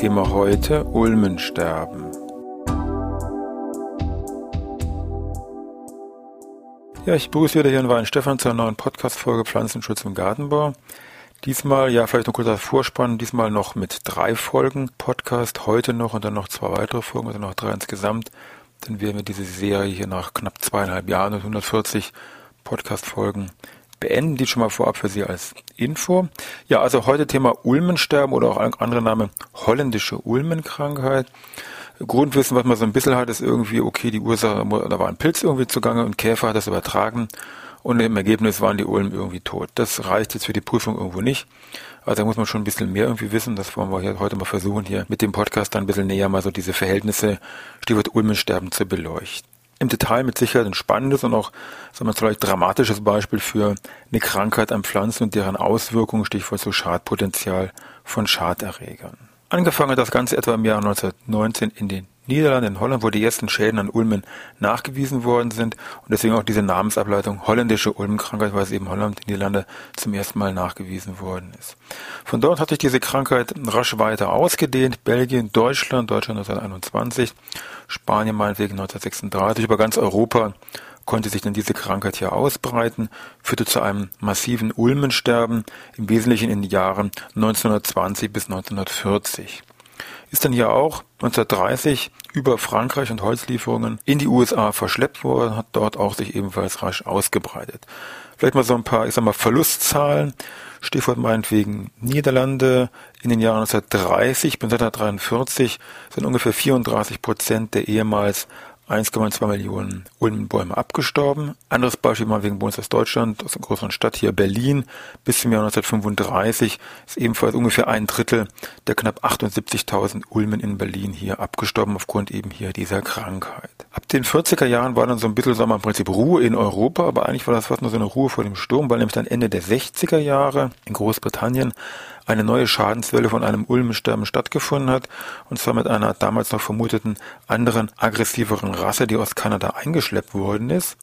Thema heute Ulmensterben. Ja, ich begrüße wieder hier in Weinstefan zur neuen Podcast-Folge Pflanzenschutz im Gartenbau. Diesmal, ja, vielleicht noch kurzer Vorspann, diesmal noch mit drei Folgen Podcast, heute noch und dann noch zwei weitere Folgen, also noch drei insgesamt. Dann werden wir diese Serie hier nach knapp zweieinhalb Jahren und 140 Podcast-Folgen beenden. Die schon mal vorab für Sie als Info. Ja, also heute Thema Ulmensterben oder auch ein anderer Name holländische Ulmenkrankheit. Grundwissen, was man so ein bisschen hat, ist irgendwie, okay, die Ursache, da war ein Pilz irgendwie zugange und Käfer hat das übertragen und im Ergebnis waren die Ulmen irgendwie tot. Das reicht jetzt für die Prüfung irgendwo nicht. Also da muss man schon ein bisschen mehr irgendwie wissen. Das wollen wir heute mal versuchen, hier mit dem Podcast dann ein bisschen näher mal so diese Verhältnisse, Stichwort Ulmensterben zu beleuchten im Detail mit Sicherheit ein spannendes und auch, sagen wir vielleicht dramatisches Beispiel für eine Krankheit an Pflanzen und deren Auswirkungen, Stichwort so Schadpotenzial von Schaderregern. Angefangen hat das Ganze etwa im Jahr 1919 in den Niederlanden, in Holland, wo die ersten Schäden an Ulmen nachgewiesen worden sind und deswegen auch diese Namensableitung holländische Ulmenkrankheit, weil es eben Holland, Niederlande zum ersten Mal nachgewiesen worden ist. Von dort hat sich diese Krankheit rasch weiter ausgedehnt. Belgien, Deutschland, Deutschland 1921, Spanien meinetwegen 1936, über ganz Europa konnte sich dann diese Krankheit hier ausbreiten, führte zu einem massiven Ulmensterben, im Wesentlichen in den Jahren 1920 bis 1940. Ist dann hier auch 1930 über Frankreich und Holzlieferungen in die USA verschleppt worden, hat dort auch sich ebenfalls rasch ausgebreitet. Vielleicht mal so ein paar, ich sag mal, Verlustzahlen. Stichwort meinetwegen Niederlande in den Jahren 1930 bis 1943 sind ungefähr 34 Prozent der ehemals 1,2 Millionen Ulmenbäume abgestorben. Anderes Beispiel mal wegen Bundesstaat Deutschland, aus einer größeren Stadt hier Berlin, bis zum Jahr 1935 ist ebenfalls ungefähr ein Drittel der knapp 78.000 Ulmen in Berlin hier abgestorben aufgrund eben hier dieser Krankheit. Ab den 40er Jahren war dann so ein bisschen, sagen wir im Prinzip Ruhe in Europa, aber eigentlich war das fast nur so eine Ruhe vor dem Sturm, weil nämlich dann Ende der 60er Jahre in Großbritannien eine neue Schadenswelle von einem Ulmensterben stattgefunden hat, und zwar mit einer damals noch vermuteten anderen, aggressiveren Rasse, die aus Kanada eingeschleppt worden ist.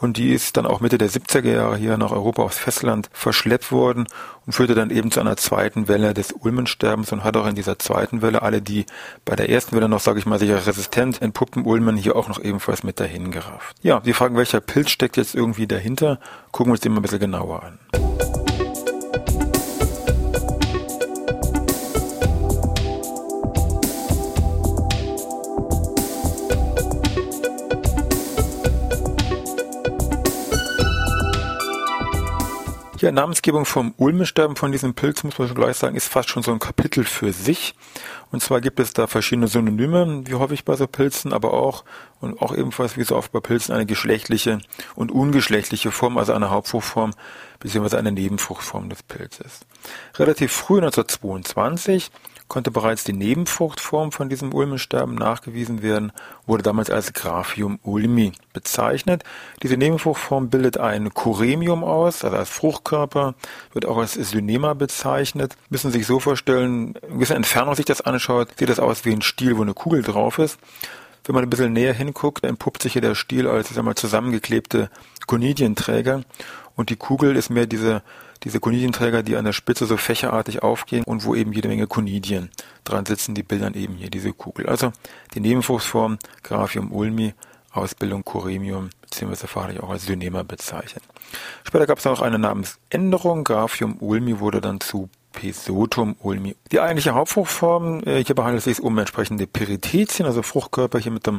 Und die ist dann auch Mitte der 70er Jahre hier nach Europa aufs Festland verschleppt worden und führte dann eben zu einer zweiten Welle des Ulmensterbens und hat auch in dieser zweiten Welle alle, die bei der ersten Welle noch, sage ich mal, sicher resistent entpuppten Ulmen hier auch noch ebenfalls mit dahin gerafft. Ja, die Fragen, welcher Pilz steckt jetzt irgendwie dahinter, gucken wir uns den mal ein bisschen genauer an. Ja, Namensgebung vom Ulmensterben von diesem Pilz, muss man schon gleich sagen, ist fast schon so ein Kapitel für sich. Und zwar gibt es da verschiedene Synonyme, wie häufig bei so Pilzen, aber auch, und auch ebenfalls wie so oft bei Pilzen, eine geschlechtliche und ungeschlechtliche Form, also eine Hauptfruchtform beziehungsweise eine Nebenfruchtform des Pilzes. Relativ früh 1922 konnte bereits die Nebenfruchtform von diesem Ulmensterben nachgewiesen werden, wurde damals als Graphium ulmi bezeichnet. Diese Nebenfruchtform bildet ein Choremium aus, also als Fruchtkörper, wird auch als Synema bezeichnet. Müssen Sie sich so vorstellen, in gewisser Entfernung sich das anschaut, sieht das aus wie ein Stiel, wo eine Kugel drauf ist. Wenn man ein bisschen näher hinguckt, entpuppt sich hier der Stiel als, ich sag mal, zusammengeklebte Konidienträger und die Kugel ist mehr diese diese Konidienträger, die an der Spitze so fächerartig aufgehen und wo eben jede Menge Konidien dran sitzen, die bildern eben hier diese Kugel. Also die Nebenfruchtform Graphium ulmi, Ausbildung Choremium, beziehungsweise fachlich auch als Synema bezeichnet. Später gab es noch eine Namensänderung. Graphium ulmi wurde dann zu Pesotum ulmi. Die eigentliche Hauptfruchtform, äh, hierbei handelt es sich um entsprechende Perithecien, also Fruchtkörper hier mit einem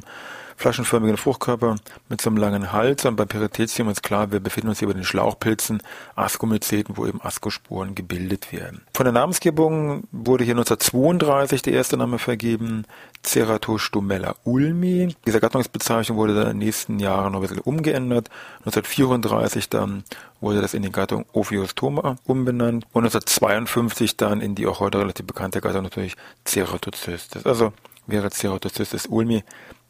flaschenförmigen Fruchtkörper mit so einem langen Hals. Und beim Perithecium ist klar, wir befinden uns hier bei den Schlauchpilzen, Askomyceten, wo eben Askosporen gebildet werden. Von der Namensgebung wurde hier 1932 der erste Name vergeben, Ceratostomella ulmi. Diese Gattungsbezeichnung wurde dann in den nächsten Jahren noch ein bisschen umgeändert. 1934 dann wurde das in die Gattung Ophiostoma umbenannt und 1952 dann in die auch heute relativ bekannte Gattung natürlich Ceratocystis. Also wäre Ceratocystis ulmi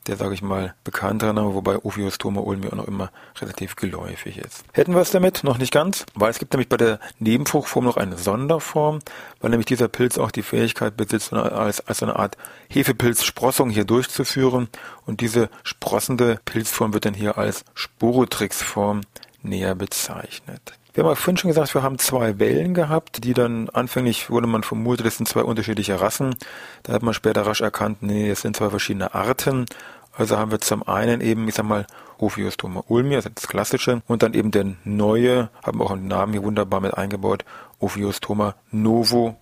der, sage ich mal, bekanntere Name, wobei Ophiostoma ulmi auch noch immer relativ geläufig ist. Hätten wir es damit? Noch nicht ganz, weil es gibt nämlich bei der Nebenfruchtform noch eine Sonderform, weil nämlich dieser Pilz auch die Fähigkeit besitzt, als, als eine Art Hefepilzsprossung hier durchzuführen und diese sprossende Pilzform wird dann hier als Sporotrix-Form näher bezeichnet. Wir haben auch vorhin schon gesagt, wir haben zwei Wellen gehabt, die dann anfänglich wurde man vermutet, das sind zwei unterschiedliche Rassen. Da hat man später rasch erkannt, nee, es sind zwei verschiedene Arten. Also haben wir zum einen eben, ich sag mal, Ophiostoma ulmi, also das klassische, und dann eben der neue, haben auch einen Namen hier wunderbar mit eingebaut, Ophiostoma novo-ulmi.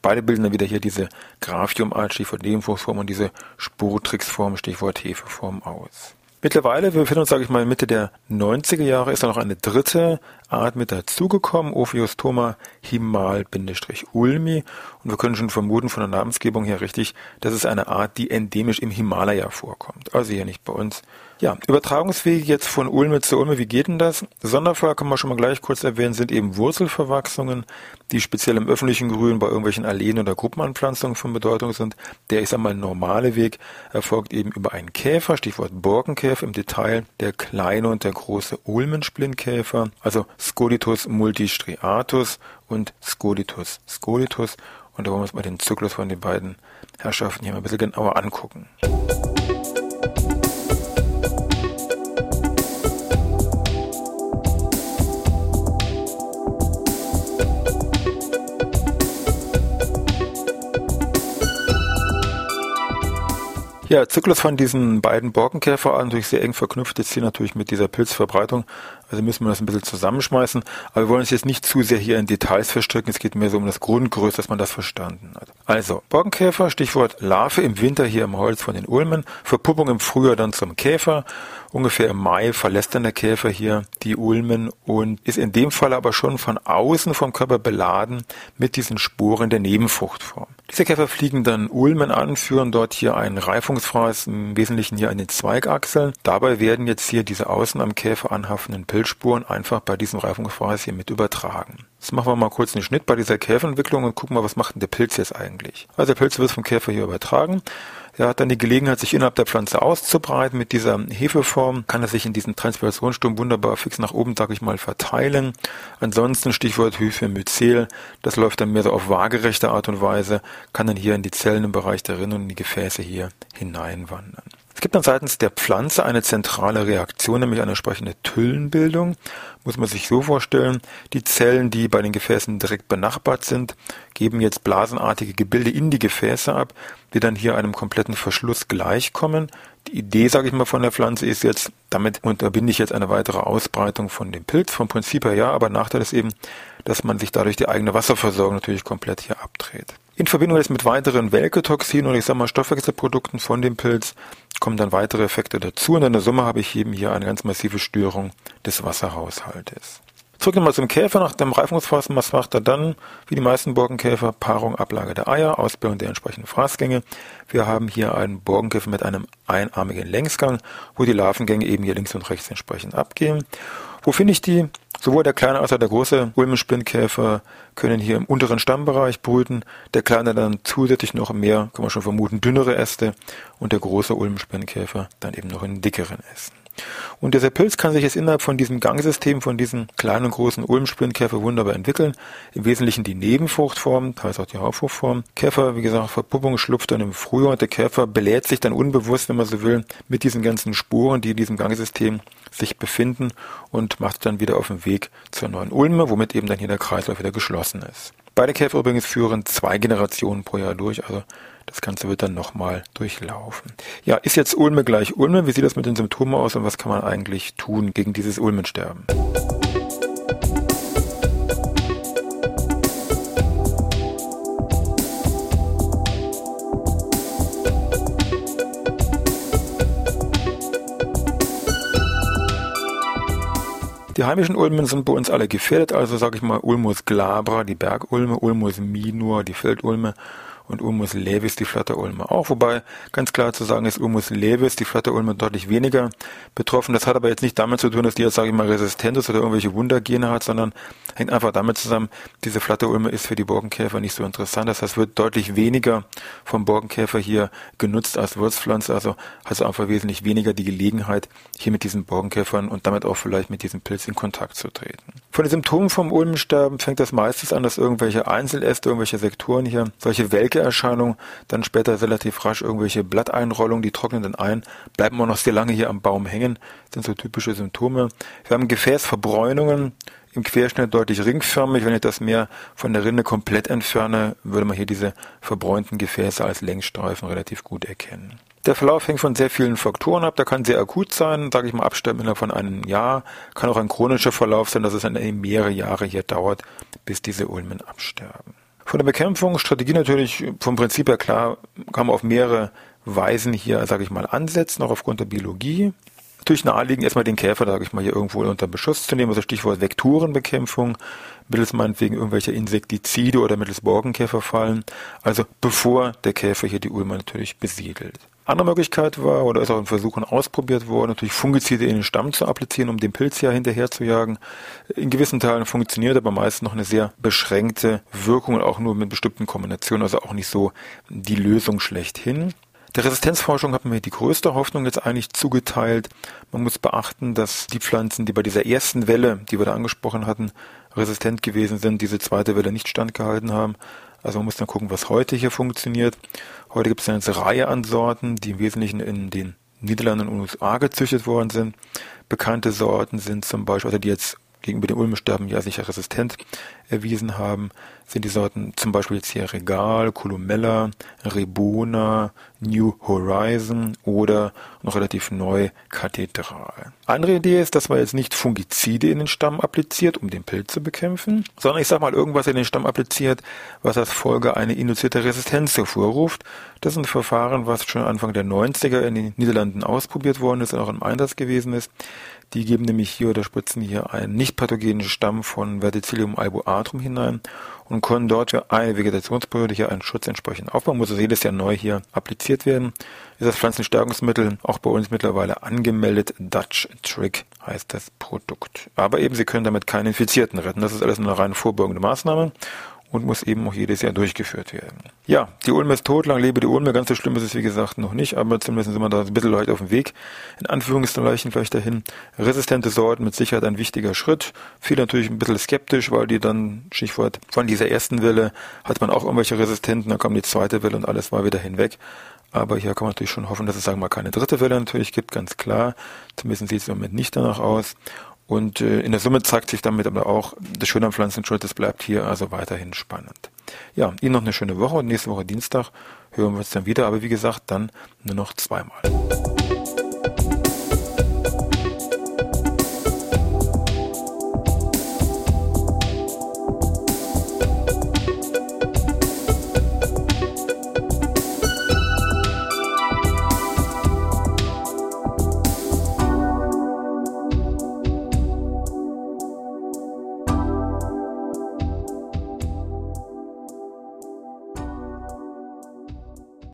Beide bilden dann wieder hier diese Graphium-Art, Stichwort Nebenfruchtform, und diese Sporotrix-Form, Stichwort Hefeform aus. Mittlerweile, wir befinden uns, sage ich mal, Mitte der 90er Jahre, ist da noch eine dritte Art mit dazugekommen, Ophiostoma himal-ulmi. Und wir können schon vermuten von der Namensgebung her richtig, das ist eine Art, die endemisch im Himalaya vorkommt. Also hier nicht bei uns. Ja, Übertragungswege jetzt von Ulme zu Ulme, wie geht denn das? Sonderfall kann man schon mal gleich kurz erwähnen, sind eben Wurzelverwachsungen, die speziell im öffentlichen Grün bei irgendwelchen Alleen oder Gruppenanpflanzungen von Bedeutung sind. Der, ich sag mal, normale Weg erfolgt eben über einen Käfer, Stichwort Borkenkäfer im Detail, der kleine und der große Ulmensplintkäfer, also Scolitus multistriatus und Scolitus scolitus. Und da wollen wir uns mal den Zyklus von den beiden Herrschaften hier mal ein bisschen genauer angucken. Ja, Zyklus von diesen beiden Borkenkäferarten natürlich sehr eng verknüpft jetzt hier natürlich mit dieser Pilzverbreitung. Also müssen wir das ein bisschen zusammenschmeißen. Aber wir wollen uns jetzt nicht zu sehr hier in Details verstricken. Es geht mehr so um das Grundgerüst, dass man das verstanden hat. Also, Borkenkäfer, Stichwort Larve im Winter hier im Holz von den Ulmen, Verpuppung im Frühjahr dann zum Käfer. Ungefähr im Mai verlässt dann der Käfer hier die Ulmen und ist in dem Fall aber schon von außen vom Körper beladen mit diesen Spuren der Nebenfruchtform. Diese Käfer fliegen dann Ulmen an, führen dort hier ein Reifungsfraß, im Wesentlichen hier an den Zweigachseln. Dabei werden jetzt hier diese außen am Käfer anhaftenden Pilzspuren einfach bei diesem Reifungsfraß hier mit übertragen. Jetzt machen wir mal kurz einen Schnitt bei dieser Käferentwicklung und gucken mal, was macht denn der Pilz jetzt eigentlich. Also der Pilz wird vom Käfer hier übertragen. Er hat dann die Gelegenheit, sich innerhalb der Pflanze auszubreiten. Mit dieser Hefeform kann er sich in diesem Transpirationssturm wunderbar fix nach oben, sag ich mal, verteilen. Ansonsten Stichwort Hyphemyzel, das läuft dann mehr so auf waagerechte Art und Weise, kann dann hier in die Zellen im Bereich der Rinnen und in die Gefäße hier hineinwandern. Es gibt dann seitens der Pflanze eine zentrale Reaktion, nämlich eine entsprechende Tüllenbildung. Muss man sich so vorstellen, die Zellen, die bei den Gefäßen direkt benachbart sind, geben jetzt blasenartige Gebilde in die Gefäße ab, die dann hier einem kompletten Verschluss gleichkommen. Die Idee, sage ich mal, von der Pflanze ist jetzt, damit unterbinde ich jetzt eine weitere Ausbreitung von dem Pilz. Vom Prinzip her ja, aber Nachteil ist eben, dass man sich dadurch die eigene Wasserversorgung natürlich komplett hier abdreht. In Verbindung jetzt mit weiteren Welketoxinen oder ich sag mal Stoffwechselprodukten von dem Pilz kommen dann weitere Effekte dazu und in der Summe habe ich eben hier eine ganz massive Störung des Wasserhaushaltes. Zurück nochmal zum Käfer. Nach dem Reifungsphase, was macht er dann? Wie die meisten Borkenkäfer, Paarung, Ablage der Eier, Ausbildung der entsprechenden Fraßgänge. Wir haben hier einen Borkenkäfer mit einem einarmigen Längsgang, wo die Larvengänge eben hier links und rechts entsprechend abgehen. Wo finde ich die? Sowohl der kleine als auch der große Ulmenspinntkäfer können hier im unteren Stammbereich brüten. Der kleine dann zusätzlich noch mehr, kann man schon vermuten, dünnere Äste und der große Ulmenspinnkäfer dann eben noch in dickeren Ästen. Und dieser Pilz kann sich jetzt innerhalb von diesem Gangsystem, von diesen kleinen und großen Ulmspinntkäfer wunderbar entwickeln. Im Wesentlichen die Nebenfruchtform, teils auch die Hauptfruchtform. Käfer, wie gesagt, Verpuppung schlupft dann im Frühjahr und der Käfer belädt sich dann unbewusst, wenn man so will, mit diesen ganzen Spuren, die in diesem Gangsystem sich befinden und macht dann wieder auf den Weg zur neuen Ulme, womit eben dann hier der Kreislauf wieder geschlossen ist. Beide Käfer übrigens führen zwei Generationen pro Jahr durch, also das Ganze wird dann nochmal durchlaufen. Ja, ist jetzt Ulme gleich Ulme? Wie sieht das mit den Symptomen aus und was kann man eigentlich tun gegen dieses Ulmensterben? Die heimischen Ulmen sind bei uns alle gefährdet, also sage ich mal Ulmus glabra, die Bergulme, Ulmus minor, die Feldulme und Ulmus levis, die Flatterulme auch. Wobei ganz klar zu sagen ist, Ulmus levis, die Flatterulme deutlich weniger betroffen. Das hat aber jetzt nicht damit zu tun, dass die jetzt, sage ich mal, resistent ist oder irgendwelche Wundergene hat, sondern hängt einfach damit zusammen, diese Flatterulme ist für die Borkenkäfer nicht so interessant. Das heißt, wird deutlich weniger vom Borkenkäfer hier genutzt als Wurzpflanze. Also hat es einfach wesentlich weniger die Gelegenheit, hier mit diesen Borkenkäfern und damit auch vielleicht mit diesem Pilz in Kontakt zu treten. Von den Symptomen vom Ulmensterben fängt das meistens an, dass irgendwelche Einzeläste, irgendwelche Sektoren hier, solche Welke-Erscheinungen, dann später relativ rasch irgendwelche Blatteinrollungen, die trocknen dann ein, bleiben auch noch sehr lange hier am Baum hängen, sind so typische Symptome. Wir haben Gefäßverbräunungen, im Querschnitt deutlich ringförmig. Wenn ich das mehr von der Rinde komplett entferne, würde man hier diese verbräunten Gefäße als Längsstreifen relativ gut erkennen. Der Verlauf hängt von sehr vielen Faktoren ab. Der kann sehr akut sein, sage ich mal, absterben innerhalb von einem Jahr. Kann auch ein chronischer Verlauf sein, dass es dann mehrere Jahre hier dauert, bis diese Ulmen absterben. Von der Bekämpfungsstrategie natürlich vom Prinzip her klar, kann man auf mehrere Weisen hier, sage ich mal, ansetzen, auch aufgrund der Biologie. Natürlich naheliegend, erstmal den Käfer, sage ich mal, hier irgendwo unter Beschuss zu nehmen, also Stichwort Vektorenbekämpfung, mittels meinetwegen irgendwelcher Insektizide oder mittels Borkenkäferfallen, also bevor der Käfer hier die Ulme natürlich besiedelt. Andere Möglichkeit war, oder ist auch in Versuchen ausprobiert worden, natürlich Fungizide in den Stamm zu applizieren, um den Pilz ja hinterher zu jagen. In gewissen Teilen funktioniert aber meist noch eine sehr beschränkte Wirkung und auch nur mit bestimmten Kombinationen, also auch nicht so die Lösung schlechthin. Der Resistenzforschung hat mir die größte Hoffnung jetzt eigentlich zugeteilt. Man muss beachten, dass die Pflanzen, die bei dieser ersten Welle, die wir da angesprochen hatten, resistent gewesen sind, diese zweite Welle nicht standgehalten haben. Also man muss dann gucken, was heute hier funktioniert. Heute gibt es eine ganze Reihe an Sorten, die im Wesentlichen in den Niederlanden und USA gezüchtet worden sind. Bekannte Sorten sind zum Beispiel, also die jetzt gegenüber dem Ulmensterben ja sicher resistent erwiesen haben, sind die Sorten zum Beispiel jetzt hier Regal, Columella, Rebona, New Horizon oder noch relativ neu Kathedral. Andere Idee ist, dass man jetzt nicht Fungizide in den Stamm appliziert, um den Pilz zu bekämpfen, sondern ich sag mal irgendwas in den Stamm appliziert, was als Folge eine induzierte Resistenz hervorruft. Das ist ein Verfahren, was schon Anfang der 90er in den Niederlanden ausprobiert worden ist und auch im Einsatz gewesen ist. Die geben nämlich hier oder spritzen hier einen nicht pathogenen Stamm von Verticillium alboatrum hinein und können dort für eine Vegetationsperiode hier einen Schutz entsprechend aufbauen. Muss also jedes Jahr neu hier appliziert werden. Ist das Pflanzenstärkungsmittel auch bei uns mittlerweile angemeldet. Dutch Trick heißt das Produkt. Aber eben, Sie können damit keine Infizierten retten. Das ist alles eine rein vorbeugende Maßnahme und muss eben auch jedes Jahr durchgeführt werden. Ja, die Ulme ist tot, lang lebe die Ulme. Ganz so schlimm ist es wie gesagt noch nicht, aber zumindest sind wir da ein bisschen leicht auf dem Weg. In Anführungszeichen vielleicht dahin. Resistente Sorten mit Sicherheit ein wichtiger Schritt. Viele natürlich ein bisschen skeptisch, weil die dann, Stichwort, von dieser ersten Welle hat man auch irgendwelche Resistenten, dann kam die zweite Welle und alles war wieder hinweg. Aber hier kann man natürlich schon hoffen, dass es, sagen wir mal, keine dritte Welle natürlich gibt, ganz klar. Zumindest sieht es im Moment nicht danach aus. Und äh, in der Summe zeigt sich damit aber auch, das Schöne am Pflanzenschutz, das bleibt hier also weiterhin spannend. Ja, Ihnen noch eine schöne Woche und nächste Woche Dienstag hören wir uns dann wieder, aber wie gesagt, dann nur noch zweimal.